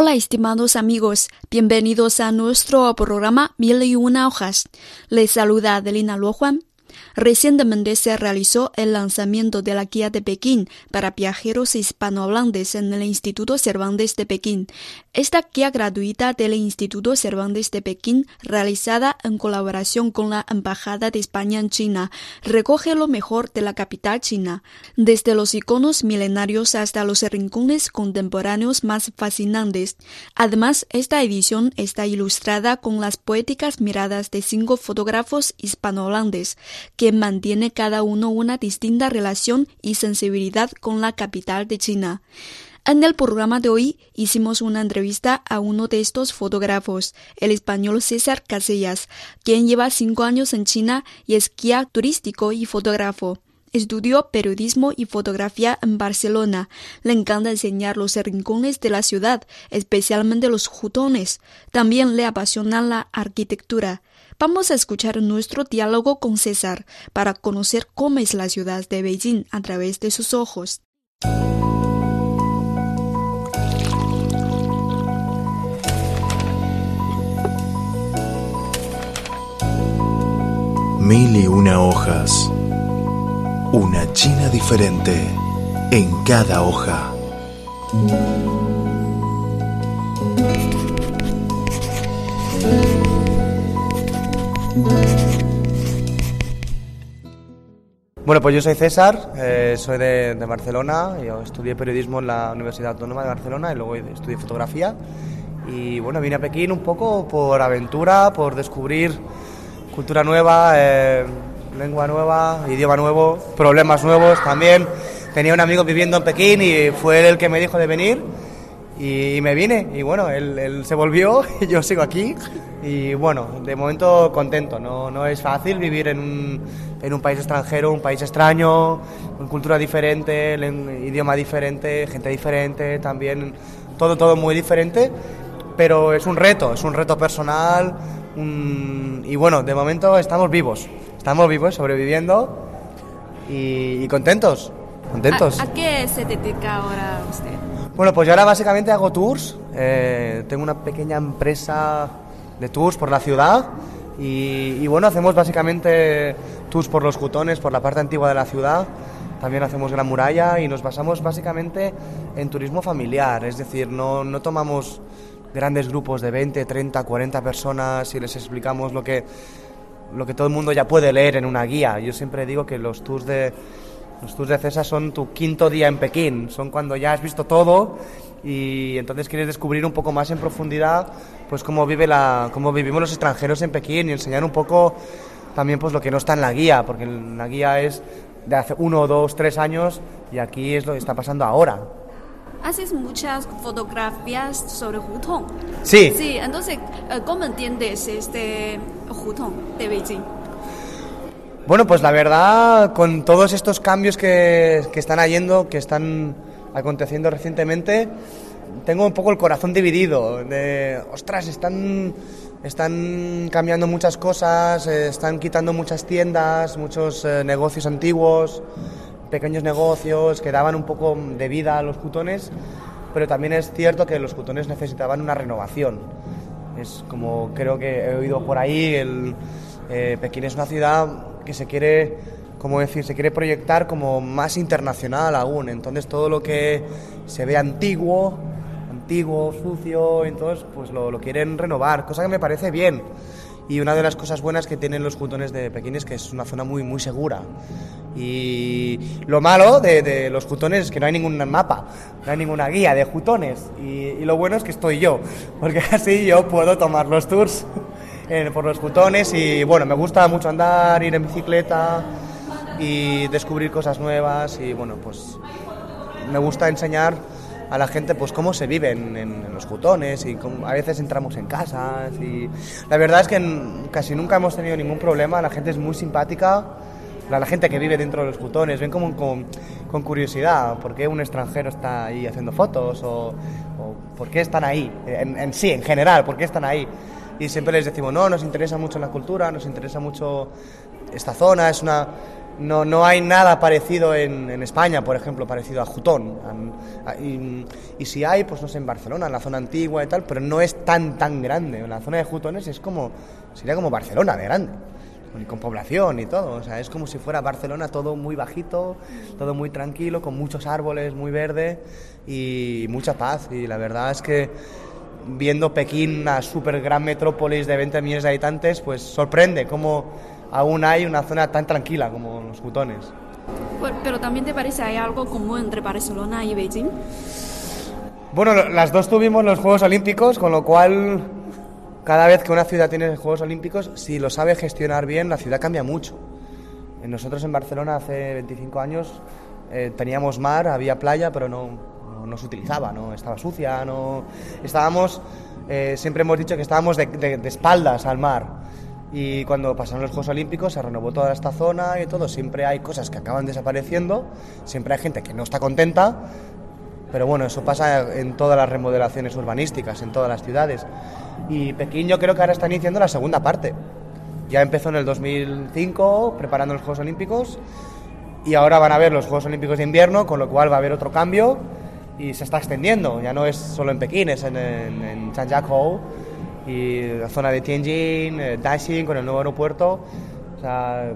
Hola estimados amigos, bienvenidos a nuestro programa Mil y una hojas. Les saluda Adelina Luojuan. Recientemente se realizó el lanzamiento de la guía de Pekín para viajeros hispanohablantes en el Instituto Cervantes de Pekín. Esta guía gratuita del Instituto Cervantes de Pekín, realizada en colaboración con la Embajada de España en China, recoge lo mejor de la capital china, desde los iconos milenarios hasta los rincones contemporáneos más fascinantes. Además, esta edición está ilustrada con las poéticas miradas de cinco fotógrafos hispanohablantes que mantiene cada uno una distinta relación y sensibilidad con la capital de China. En el programa de hoy hicimos una entrevista a uno de estos fotógrafos, el español César Casellas, quien lleva cinco años en China y es guía turístico y fotógrafo. Estudió periodismo y fotografía en Barcelona. Le encanta enseñar los rincones de la ciudad, especialmente los jutones. También le apasiona la arquitectura. Vamos a escuchar nuestro diálogo con César para conocer cómo es la ciudad de Beijing a través de sus ojos. Mil y una hojas. Una China diferente en cada hoja. Bueno, pues yo soy César, eh, soy de, de, Barcelona, yo estudié periodismo en la Universidad Autónoma de Barcelona y luego estudié fotografía. Y bueno, vine a Pekín un poco por aventura, por descubrir cultura nueva, eh, lengua nueva, idioma nuevo, problemas nuevos también. Tenía un amigo viviendo en Pekín y fue él el que me dijo de venir y me vine y bueno, él, él, se volvió y yo sigo aquí y bueno, de momento contento, no, no es fácil vivir en un, en un país extranjero, un país extraño, con cultura diferente, idioma diferente, gente diferente, también todo, todo muy diferente, pero es un reto, es un reto personal un, y bueno, de momento estamos vivos, estamos vivos, sobreviviendo y, y contentos, contentos. ¿A, ¿A qué se dedica ahora usted? Bueno, pues yo ahora básicamente hago tours. Eh, tengo una pequeña empresa de tours por la ciudad y, y, bueno, hacemos básicamente tours por los jutones, por la parte antigua de la ciudad. También hacemos Gran Muralla y nos basamos básicamente en turismo familiar, es decir, no, no tomamos grandes grupos de 20, 30, 40 personas y les explicamos lo que, lo que todo el mundo ya puede leer en una guía. Yo siempre digo que los tours de los tours de César son tu quinto día en Pekín, son cuando ya has visto todo y entonces quieres descubrir un poco más en profundidad pues cómo vive la cómo vivimos los extranjeros en Pekín y enseñar un poco también pues lo que no está en la guía, porque la guía es de hace uno, dos, tres años y aquí es lo que está pasando ahora. Haces muchas fotografías sobre Hutong. Sí. Sí, entonces, ¿cómo entiendes este Hutong de Beijing? Bueno, pues la verdad, con todos estos cambios que, que están haciendo, que están aconteciendo recientemente, tengo un poco el corazón dividido. De, ostras, están, están cambiando muchas cosas, eh, están quitando muchas tiendas, muchos eh, negocios antiguos, pequeños negocios que daban un poco de vida a los jutones, pero también es cierto que los jutones necesitaban una renovación. Es como creo que he oído por ahí, el, eh, Pekín es una ciudad que se quiere, como decir, se quiere proyectar como más internacional aún. Entonces todo lo que se ve antiguo, antiguo, sucio, entonces pues lo, lo, quieren renovar, cosa que me parece bien. Y una de las cosas buenas que tienen los jutones de Pekín es que es una zona muy, muy segura. Y lo malo de, de los jutones es que no hay ningún mapa, no hay ninguna guía de jutones. Y, y lo bueno es que estoy yo, porque así yo puedo tomar los tours por los jutones y bueno, me gusta mucho andar, ir en bicicleta y descubrir cosas nuevas y bueno, pues me gusta enseñar a la gente pues cómo se vive en, los jutones y a veces entramos en casas y la verdad es que casi nunca hemos tenido ningún problema, la gente es muy simpática, la, gente que vive dentro de los jutones ven como con, con curiosidad por qué un extranjero está ahí haciendo fotos o, o por qué están ahí, en, en sí, en general, por qué están ahí y siempre les decimos, no, nos interesa mucho la cultura, nos interesa mucho esta zona, es una no, no hay nada parecido en, España, por ejemplo, parecido a Jutón. Y, y, si hay, pues no sé, en Barcelona, en la zona antigua y tal, pero no es tan, tan grande. La zona de Jutones es como, sería como Barcelona de grande, con población y todo. O sea, es como si fuera Barcelona todo muy bajito, todo muy tranquilo, con muchos árboles, muy verde y mucha paz. Y la verdad es que viendo Pekín, una super gran metrópolis de 20 millones de habitantes, pues sorprende cómo aún hay una zona tan tranquila como los Jutones. Pero también te parece hay algo común entre Barcelona y Beijing. Bueno, las dos tuvimos los Juegos Olímpicos, con lo cual cada vez que una ciudad tiene Juegos Olímpicos, si lo sabe gestionar bien, la ciudad cambia mucho. Nosotros en Barcelona hace 25 años eh, teníamos mar, había playa, pero no, no, se utilizaba, no estaba sucia, no estábamos, eh, siempre hemos dicho que estábamos de espaldas al mar y cuando pasaron los Juegos Olímpicos se renovó toda esta zona y todo. Siempre hay cosas que acaban desapareciendo, siempre hay gente que no está contenta, pero bueno, eso pasa en todas las remodelaciones urbanísticas, en todas las ciudades. Y Pekín yo creo que ahora está iniciando la segunda parte. Ya empezó en el 2005 preparando los Juegos Olímpicos y ahora van a ver los Juegos Olímpicos de invierno, con lo cual va a haber otro cambio y se está extendiendo. Ya no es solo en Pekín, es en, en, en y la zona de Tianjin, eh, Daxing, con el nuevo aeropuerto. O sea,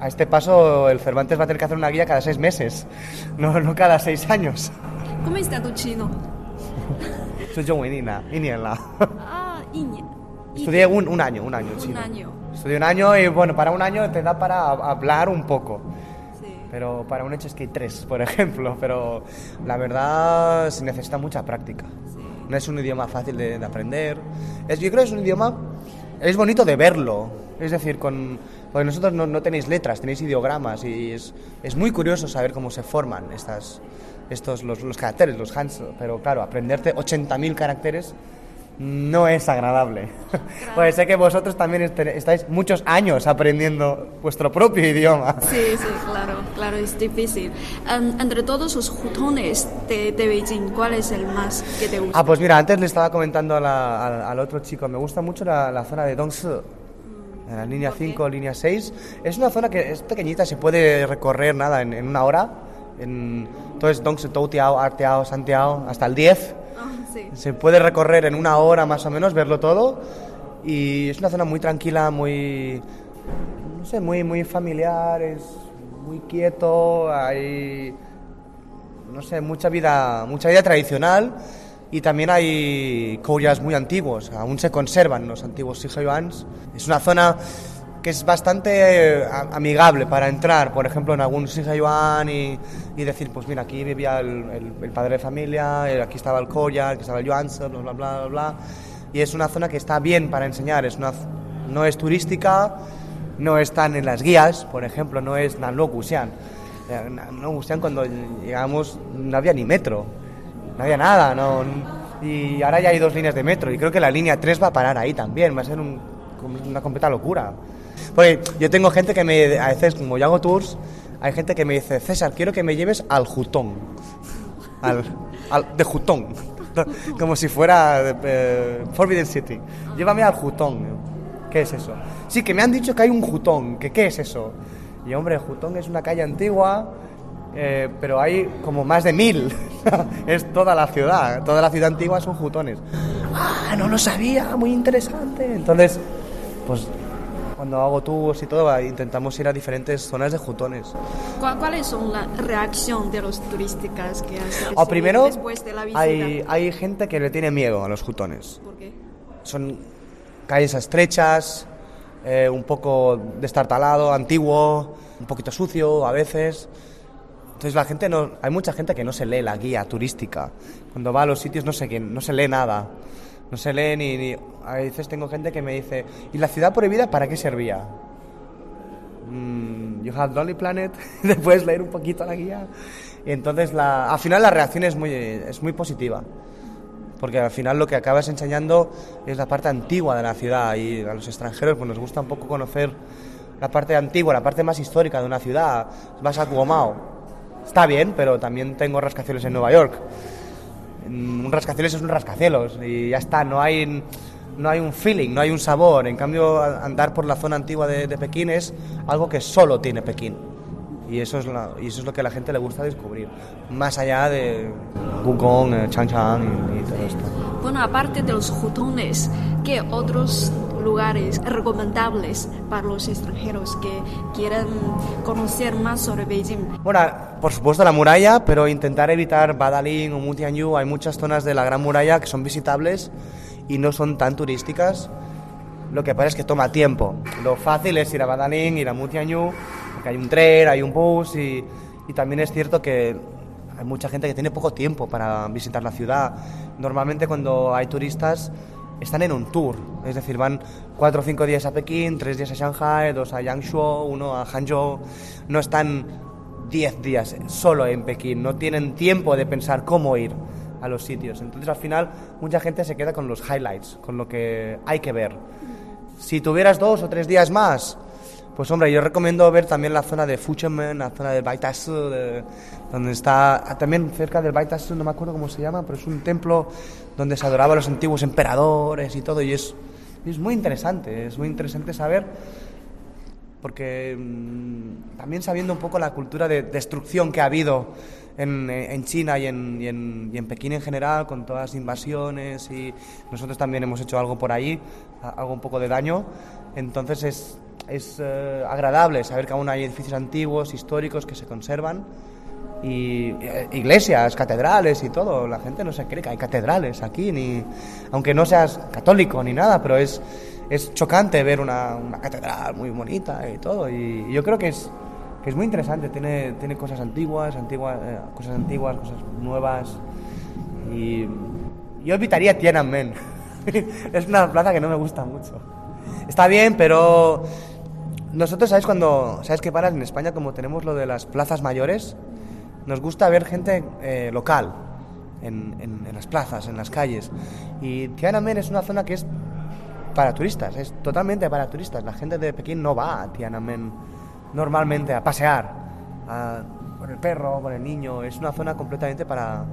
a este paso el Cervantes va a tener que hacer una guía cada seis meses, no, no cada seis años. ¿Cómo está tu chino? Soy yo, Nina, Ah, Estudié un, un, año, un año chino. Un año. Estudié un año y bueno, para un año te da para hablar un poco. Pero para un hecho hay tres, por ejemplo. Pero la verdad se necesita mucha práctica. No es un idioma fácil de, aprender. Es, yo creo que es un idioma, es bonito de verlo, es decir, con, porque nosotros no, tenéis letras, tenéis ideogramas y es, es, muy curioso saber cómo se forman estas, estos, los, los caracteres, los hands, pero claro, aprenderte 80.000 caracteres no es agradable. Pues sé que vosotros también estáis muchos años aprendiendo vuestro propio idioma. Sí, sí, claro, claro, es difícil. entre todos los jutones de, Beijing, ¿cuál es el más que te gusta? Ah, pues mira, antes le estaba comentando al otro chico, me gusta mucho la, zona de Dongsi. En la línea 5, línea 6. Es una zona que es pequeñita, se puede recorrer nada en, una hora. En, entonces, Dongsi, Toutiao, Arteao, Santiao, hasta el 10 se puede recorrer en una hora más o menos, verlo todo. Y es una zona muy tranquila, muy, no sé, muy, muy familiar, es muy quieto, hay, no sé, mucha vida, mucha vida tradicional. Y también hay koyas muy antiguos, aún se conservan los antiguos Sijayuans. Es una zona que es bastante eh, amigable para entrar, por ejemplo, en algún Yuan y, y decir, pues mira, aquí vivía el, el, padre de familia, eh, aquí estaba el Koya, aquí estaba el Yuan, bla, bla, bla, bla, bla. Y es una zona que está bien para enseñar, es una, no es turística, no están en las guías, por ejemplo, no es Nanlo Guxian. Eh, Nanlo Guxian cuando llegamos no había ni metro, no había nada, no, y ahora ya hay dos líneas de metro y creo que la línea 3 va a parar ahí también, va a ser un, una completa locura. Porque yo tengo gente que me, a veces, como yo hago tours, hay gente que me dice, César, quiero que me lleves al Jutón. Al, de Jutón. Como si fuera eh, Forbidden City. Llévame al Jutón. ¿Qué es eso? Sí, que me han dicho que hay un Jutón. ¿Que ¿Qué es eso? Y hombre, Jutón es una calle antigua, eh, pero hay como más de mil. es toda la ciudad. Toda la ciudad antigua son Jutones. Ah, no lo sabía, muy interesante. Entonces, pues cuando hago tubos y todo, intentamos ir a diferentes zonas de jutones. ¿Cuáles son la reacción de los turísticos que has o primero, después de la visita? Hay, hay gente que le tiene miedo a los jutones. ¿Por qué? Son calles estrechas, eh, un poco destartalado, antiguo, un poquito sucio a veces. Entonces la gente no, hay mucha gente que no se lee la guía turística. Cuando va a los sitios no sé no se lee nada no se lee ni, A veces tengo gente que me dice, ¿y la ciudad prohibida para qué servía? Mm, You Have Lonely Planet, después leer un poquito la guía. Y entonces, la, al final la reacción es muy, es muy positiva, porque al final lo que acabas enseñando es la parte antigua de la ciudad y a los extranjeros pues nos gusta un poco conocer la parte antigua, la parte más histórica de una ciudad. Vas a Cuomao, está bien, pero también tengo rascacielos en Nueva York. Mm, Un rascacielos es un rascacielos y ya está, no hay, no hay un feeling, no hay un sabor. En cambio, andar por la zona antigua de, Pekín es algo que solo tiene Pekín. Y eso, es la- y eso es lo que a la gente le gusta descubrir, más allá de Wukong, eh, Changchang y, y todo esto. Bueno, aparte de los jutones, ¿qué otros lugares recomendables para los extranjeros que quieran conocer más sobre Beijing? Bueno, por supuesto la muralla, pero intentar evitar Badaling o Mutianyu. Hay muchas zonas de la Gran Muralla que son visitables y no son tan turísticas. Lo que pasa es que toma tiempo. Lo fácil es ir a Badaling, ir a Mutianyu, porque hay un tren, hay un bus y, y también es cierto que hay mucha gente que tiene poco tiempo para visitar la ciudad. Normalmente cuando hay turistas están en un tour, es decir, van cuatro o cinco días a Pekín, tres días a Shanghai, dos a Yangshuo, uno a Hangzhou. No están 10 días solo en Pekín, no tienen tiempo de pensar cómo ir a los sitios. Entonces al final mucha gente se queda con los highlights, con lo que hay que ver. Si tuvieras dos o tres días más, pues hombre, yo recomiendo ver también la zona de Fuchenmen, la zona de Baitasu, de- donde está ah, también cerca del Baitasu, no me acuerdo cómo se llama, pero es un templo donde se adoraba a los antiguos emperadores y todo, y es, es muy interesante, es muy interesante saber porque mm, también sabiendo un poco la cultura de destrucción que ha habido en, en China y en, y, en, y en Pekín en general, con todas las invasiones y nosotros también hemos hecho algo por ahí, algo un poco de daño, entonces es, es eh, agradable saber que aún hay edificios antiguos, históricos que se conservan y eh, iglesias, catedrales y todo. La gente no se cree que hay catedrales aquí, ni aunque no seas católico ni nada, pero es, es chocante ver una, una catedral muy bonita y todo. Y, y yo creo que es, que es muy interesante. Tiene, tiene cosas antiguas, antiguas, eh, cosas antiguas, cosas nuevas. Y yo evitaría Tiananmen. es una plaza que no me gusta mucho. Está bien, pero nosotros, ¿sabes cuando, sabes qué pasa en España como tenemos lo de las plazas mayores? Nos gusta ver gente eh, local en, en- en las plazas, en las calles. Y Tiananmen es una zona que es para turistas, es totalmente para turistas. La gente de Pekín no va a Tiananmen normalmente a pasear a- con el perro, con el niño. Es una zona completamente para,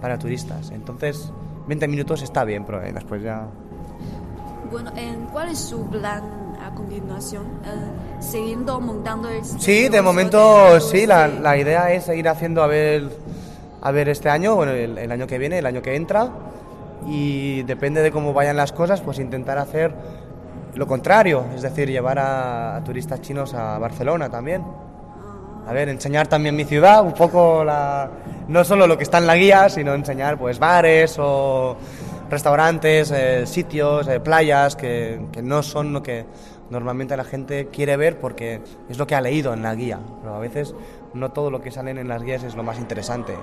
para turistas. Entonces, 20 minutos está bien, pero eh, después ya... Bueno, ¿en ¿cuál es su plan a continuación? Eh, ¿Siguiendo montando el... Sí, de momento de- sí, la, la idea es seguir haciendo a ver, a ver este año, bueno, el, el año que viene, el año que entra, y depende de cómo vayan las cosas, pues intentar hacer lo contrario, es decir, llevar a, a turistas chinos a Barcelona también. A ver, enseñar también mi ciudad, un poco la, no solo lo que está en la guía, sino enseñar pues bares o restaurantes, eh, sitios, eh, playas que, que no son lo que normalmente la gente quiere ver porque es lo que ha leído en la guía. Pero a veces no todo lo que salen en las guías es lo más interesante.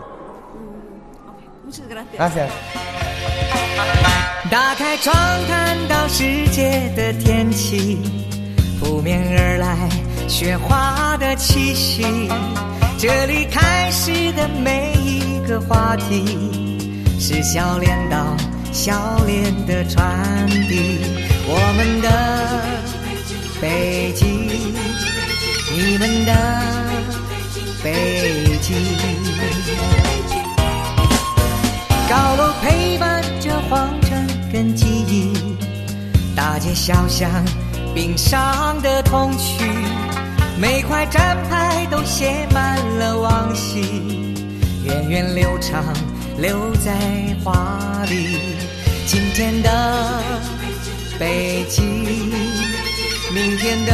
Muchas gracias. Gracias. 打开窗，看到世界的天气，扑面而来雪花的气息。这里开始的每一个话题，是笑脸到笑脸的传递。我们的北京，你们的北京。高楼陪伴着黄城跟记忆，大街小巷冰上的童趣，每块站牌都写满了往昔，源远流长，留在画里。今天的北京，明天的